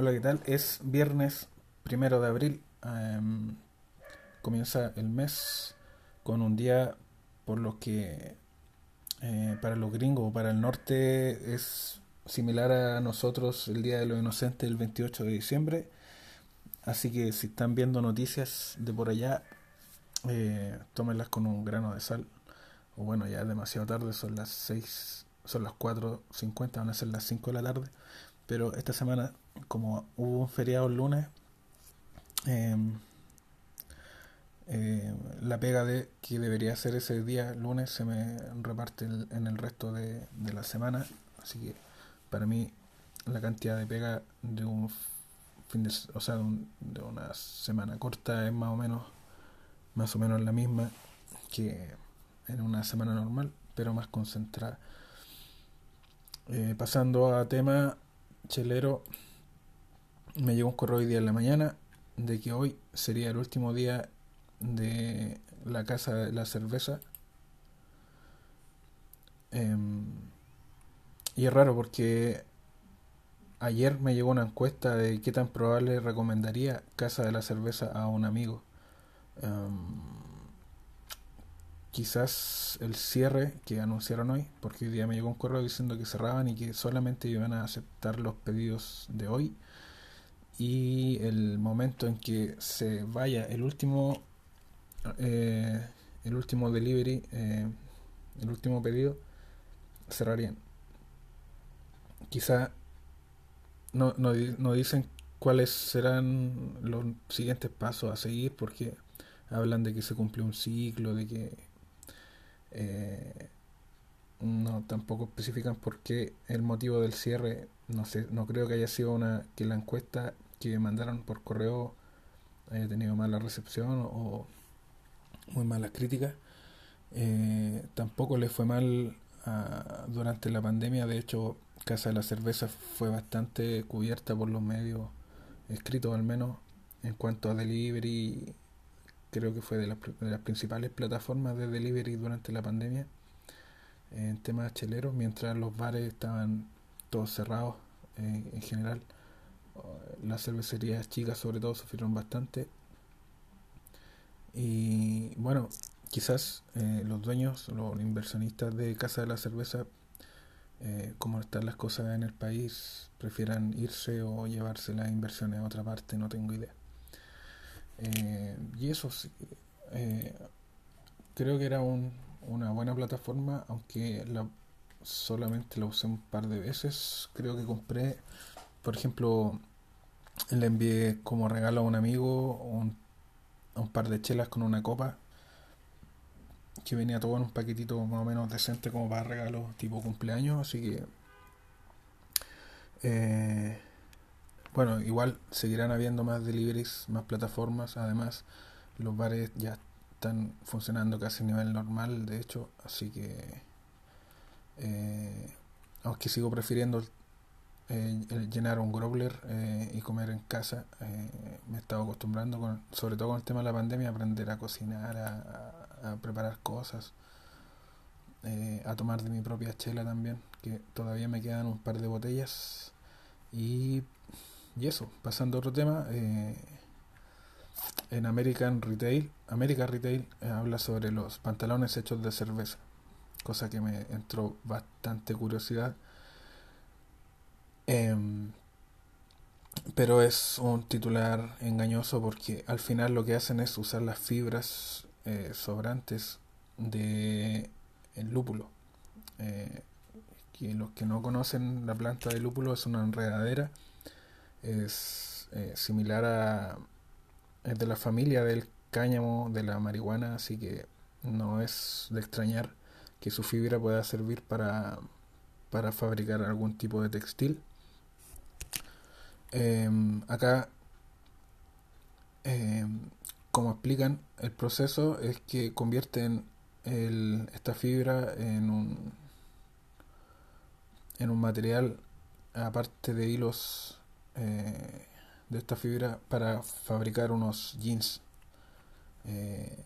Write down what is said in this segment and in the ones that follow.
Hola, ¿qué tal? Es viernes primero de abril. em, comienza el mes con un día por lo que eh, para los gringos o para el norte es similar a nosotros el Día de los Inocentes el 28 de diciembre. Así que si están viendo noticias de por allá, eh, tómenlas con un grano de sal. O bueno, ya es demasiado tarde, son las 6, son las cuatro cincuenta van a ser las 5 de la tarde. Pero esta semana, como hubo un feriado el lunes, eh, eh, la pega de que debería ser ese día lunes se me reparte en el resto de, de la semana. Así que para mí la cantidad de pega de un fin de, o sea, de una semana corta es más o menos más o menos la misma que en una semana normal, pero más concentrada. Eh, pasando a tema chelero, me llegó un correo hoy día en la mañana de que hoy sería el último día de la casa de la cerveza. Em, y es raro porque ayer me llegó una encuesta de qué tan probable recomendaría Casa de la Cerveza a un amigo. Em, quizás el cierre que anunciaron hoy, porque hoy día me llegó un correo diciendo que cerraban y que solamente iban a aceptar los pedidos de hoy y el momento en que se vaya el último eh, el último delivery eh, el último pedido cerrarían. Quizá no, no, no dicen cuáles serán los siguientes pasos a seguir porque hablan de que se cumplió un ciclo de que eh, no tampoco especifican por qué el motivo del cierre no sé no creo que haya sido una que la encuesta que mandaron por correo haya tenido mala recepción o muy malas críticas. Eh, tampoco le fue mal ah, durante la pandemia. De hecho, Casa de la Cerveza fue bastante cubierta por los medios escritos, al menos en cuanto a delivery. Creo que fue de las, de las principales plataformas de delivery durante la pandemia en temas cheleros, mientras los bares estaban todos cerrados eh, en general. Las cervecerías chicas sobre todo sufrieron bastante y bueno, quizás eh, los dueños, los inversionistas de Casa de la Cerveza, eh, como están las cosas en el país, prefieran irse o llevarse las inversiones a otra parte, no tengo idea. Eh, y eso sí, creo que era un- una buena plataforma, aunque la, solamente la usé un par de veces. Creo que compré, por ejemplo, le envié como regalo a un amigo un, un par de chelas con una copa que venía todo en un paquetito más o menos decente como para regalos tipo cumpleaños, así que eh, bueno, igual seguirán habiendo más deliveries, más plataformas, además los bares ya están funcionando casi a nivel normal, de hecho, así que eh, aunque sigo prefiriendo eh, llenar un growler eh, y comer en casa, eh, me he estado acostumbrando, con, sobre todo con el tema de la pandemia, a aprender a cocinar, a, preparar cosas, eh, a tomar de mi propia chela también, que todavía me quedan un par de botellas. Y, y eso, pasando a otro tema, en American Retail, American Retail habla sobre los pantalones hechos de cerveza, cosa que me entró bastante curiosidad. Em, pero es un titular engañoso porque al final lo que hacen es usar las fibras eh, sobrantes de el lúpulo. Eh, que los que no conocen la planta de lúpulo es una enredadera, es eh, similar a es de la familia del cáñamo de la marihuana, así que no es de extrañar que su fibra pueda servir para, para fabricar algún tipo de textil. Em, acá eh, como explican, el proceso es que convierten el- esta fibra en un, en un material, aparte de hilos eh, de esta fibra, para fabricar unos jeans, eh,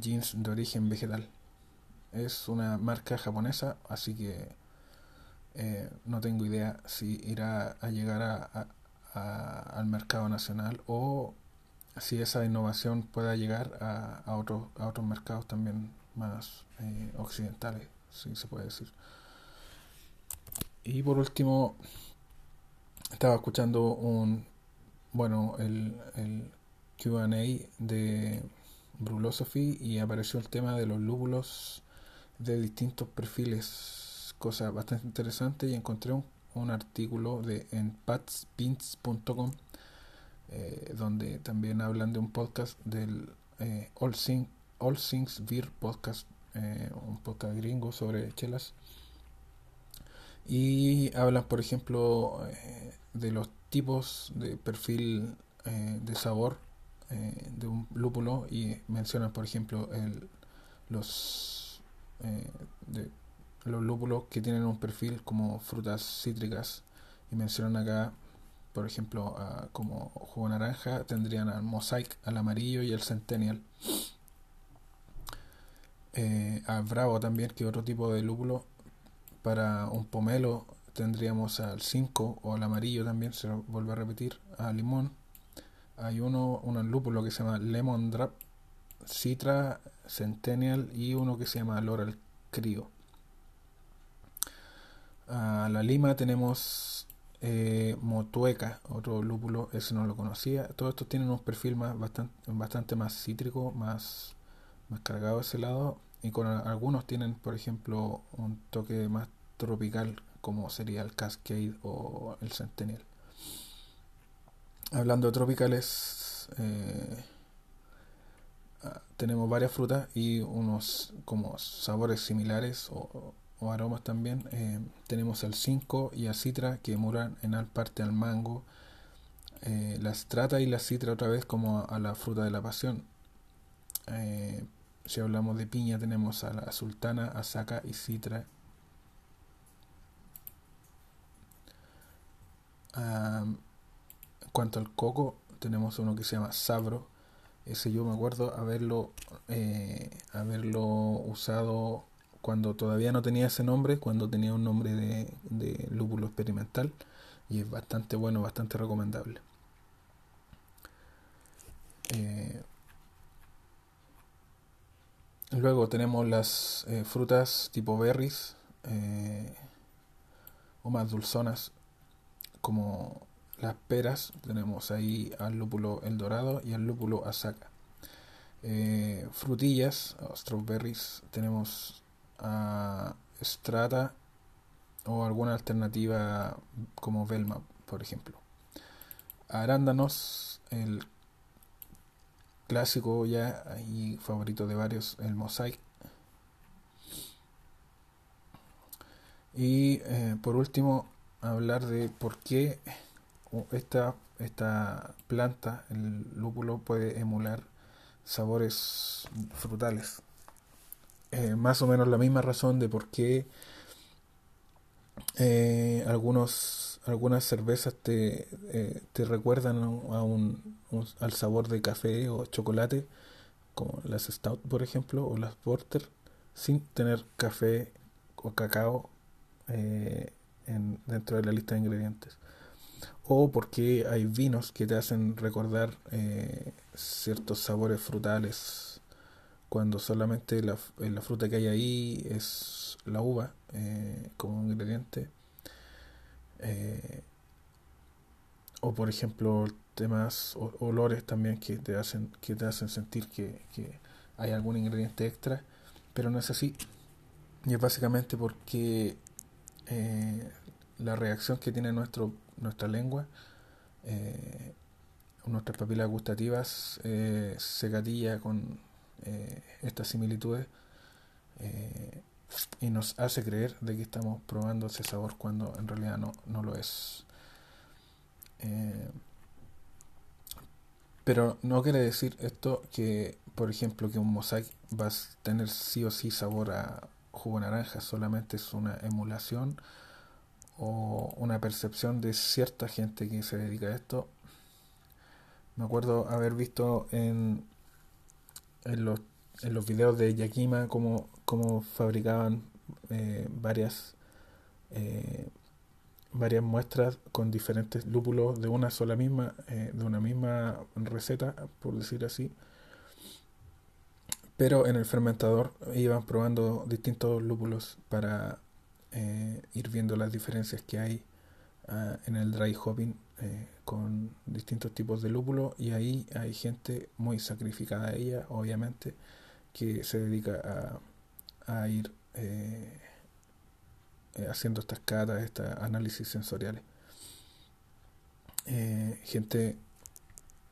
jeans de origen vegetal. Es una marca japonesa, así que eh, no tengo idea si irá a llegar a, a- al mercado nacional o si esa innovación pueda llegar a, otros, a otros mercados también más eh, occidentales, si se puede decir. Y por último, estaba escuchando un, bueno, el, el QA de Brulosophy y apareció el tema de los lúpulos de distintos perfiles, cosa bastante interesante y encontré un, artículo de en patspins.com eh, donde también hablan de un podcast del eh, All, All Things Beer Podcast, eh, un podcast gringo sobre chelas. Y hablan, por ejemplo, de los tipos de perfil de sabor de un lúpulo y mencionan, por ejemplo, el, los, los lúpulos que tienen un perfil como frutas cítricas y mencionan acá por ejemplo, como jugo naranja, tendrían al Mosaic, al amarillo y el Centennial. Eh, al Bravo también, que otro tipo de lúpulo. Para un pomelo tendríamos al 5 o al amarillo también, se lo vuelve a repetir, al limón. Hay uno, uno lúpulo que se llama Lemon Drop, Citra, Centennial y uno que se llama Laurel Crio. A la lima tenemos eh, motueca, otro lúpulo, ese no lo conocía. Todos estos tienen un perfil más bastante, bastante más cítrico, más, más cargado ese lado. Y con algunos tienen, por ejemplo, un toque más tropical, como sería el Cascade o el Centennial. Hablando de tropicales, eh, ah, tenemos varias frutas y unos como sabores similares aromas también. Eh, tenemos el 5 y a citra que muran en al parte al mango. Eh, la strata y la citra otra vez como a, la fruta de la pasión. Eh, si hablamos de piña tenemos a la sultana, azaca y citra. en cuanto al coco, tenemos uno que se llama sabro. Ese yo me acuerdo haberlo, haberlo usado cuando todavía no tenía ese nombre, cuando tenía un nombre de, lúpulo experimental y es bastante bueno, bastante recomendable. Eh, luego tenemos las eh, frutas tipo berries eh, o más dulzonas como las peras. Tenemos ahí al lúpulo el dorado y al lúpulo azaca. frutillas, strawberries, tenemos a Strata o alguna alternativa como Velma, por ejemplo. Arándanos, el clásico ya y favorito de varios, el Mosaic. Y eh, por último, hablar de por qué esta, esta planta, el lúpulo, puede emular sabores frutales. Eh, más o menos la misma razón de por qué eh, algunos, algunas cervezas te, eh, te recuerdan a un, al sabor de café o chocolate, como las Stout, por ejemplo, o las Porter, sin tener café o cacao en, dentro de la lista de ingredientes. O porque hay vinos que te hacen recordar ciertos sabores frutales cuando solamente la, la, fruta que hay ahí es la uva eh, como ingrediente. Eh, o por ejemplo temas olores también que te hacen que te hacen sentir que, hay algún ingrediente extra pero no es así y es básicamente porque eh, la reacción que tiene nuestro nuestra lengua nuestras papilas gustativas se gatilla con eh, estas similitudes eh, y nos hace creer de que estamos probando ese sabor cuando en realidad no, no lo es. Eh, pero no quiere decir esto que, por ejemplo, que un mosaic va a tener sí o sí sabor a jugo naranja, solamente es una emulación o una percepción de cierta gente que se dedica a esto. Me acuerdo haber visto en en los, en los videos de Yakima cómo, cómo fabricaban eh, varias eh, varias muestras con diferentes lúpulos de una sola misma, eh, de una misma receta, por decir así. Pero en el fermentador iban probando distintos lúpulos para ir viendo las diferencias que hay ah, en el dry hopping eh, con distintos tipos de lúpulo y ahí hay gente muy sacrificada a ella, obviamente, que se dedica a, a ir eh, haciendo estas catas, estos análisis sensoriales. Eh, gente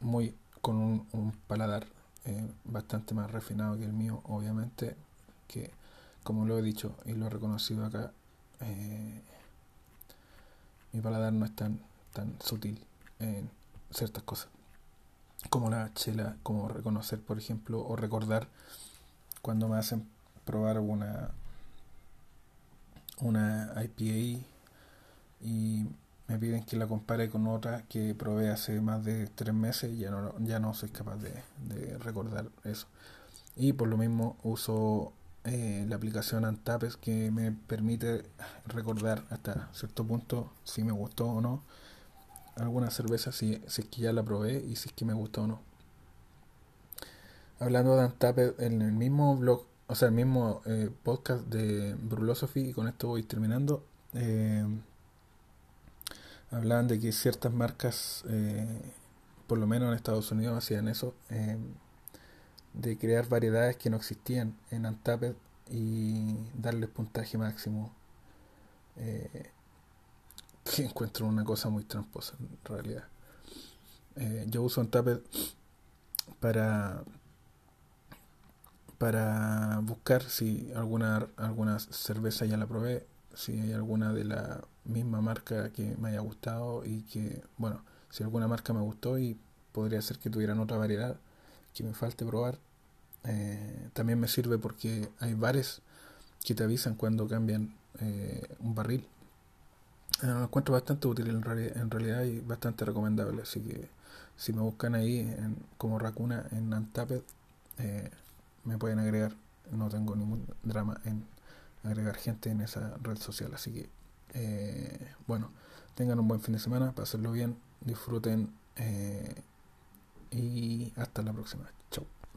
muy con un, paladar eh, bastante más refinado que el mío, obviamente, que como lo he dicho y lo he reconocido acá, mi paladar no es tan, tan sutil en ciertas cosas, como la chela, como reconocer, por ejemplo, o recordar cuando me hacen probar una una IPA y me piden que la compare con otra que probé hace más de tres meses ya no, ya no soy capaz de, recordar eso. Y por lo mismo uso eh, la aplicación Antapes que me permite recordar hasta cierto punto si me gustó o no alguna cerveza, si, si es que ya la probé y si es que me gustó o no. Hablando de Antapes, en el mismo blog o sea, el mismo eh, podcast de Brulosophy, y con esto voy terminando, eh, hablaban de que ciertas marcas, eh, por lo menos en Estados Unidos, hacían eso, de crear variedades que no existían en Untapped y darles puntaje máximo. que encuentro una cosa muy tramposa en realidad. yo uso Untapped para para buscar si alguna, alguna cerveza ya la probé, si hay alguna de la misma marca que me haya gustado y que, bueno, si alguna marca me gustó y podría ser que tuvieran otra variedad que me falte probar. Eh, también me sirve porque hay bares que te avisan cuando cambian eh, un barril. Eh, lo encuentro bastante útil en, en, realidad y bastante recomendable. Así que si me buscan ahí en, como Racuna en Antaped, me pueden agregar. No tengo ningún drama en agregar gente en esa red social. Así que, eh, bueno, tengan un buen fin de semana, pásenlo bien, disfruten eh, y hasta la próxima.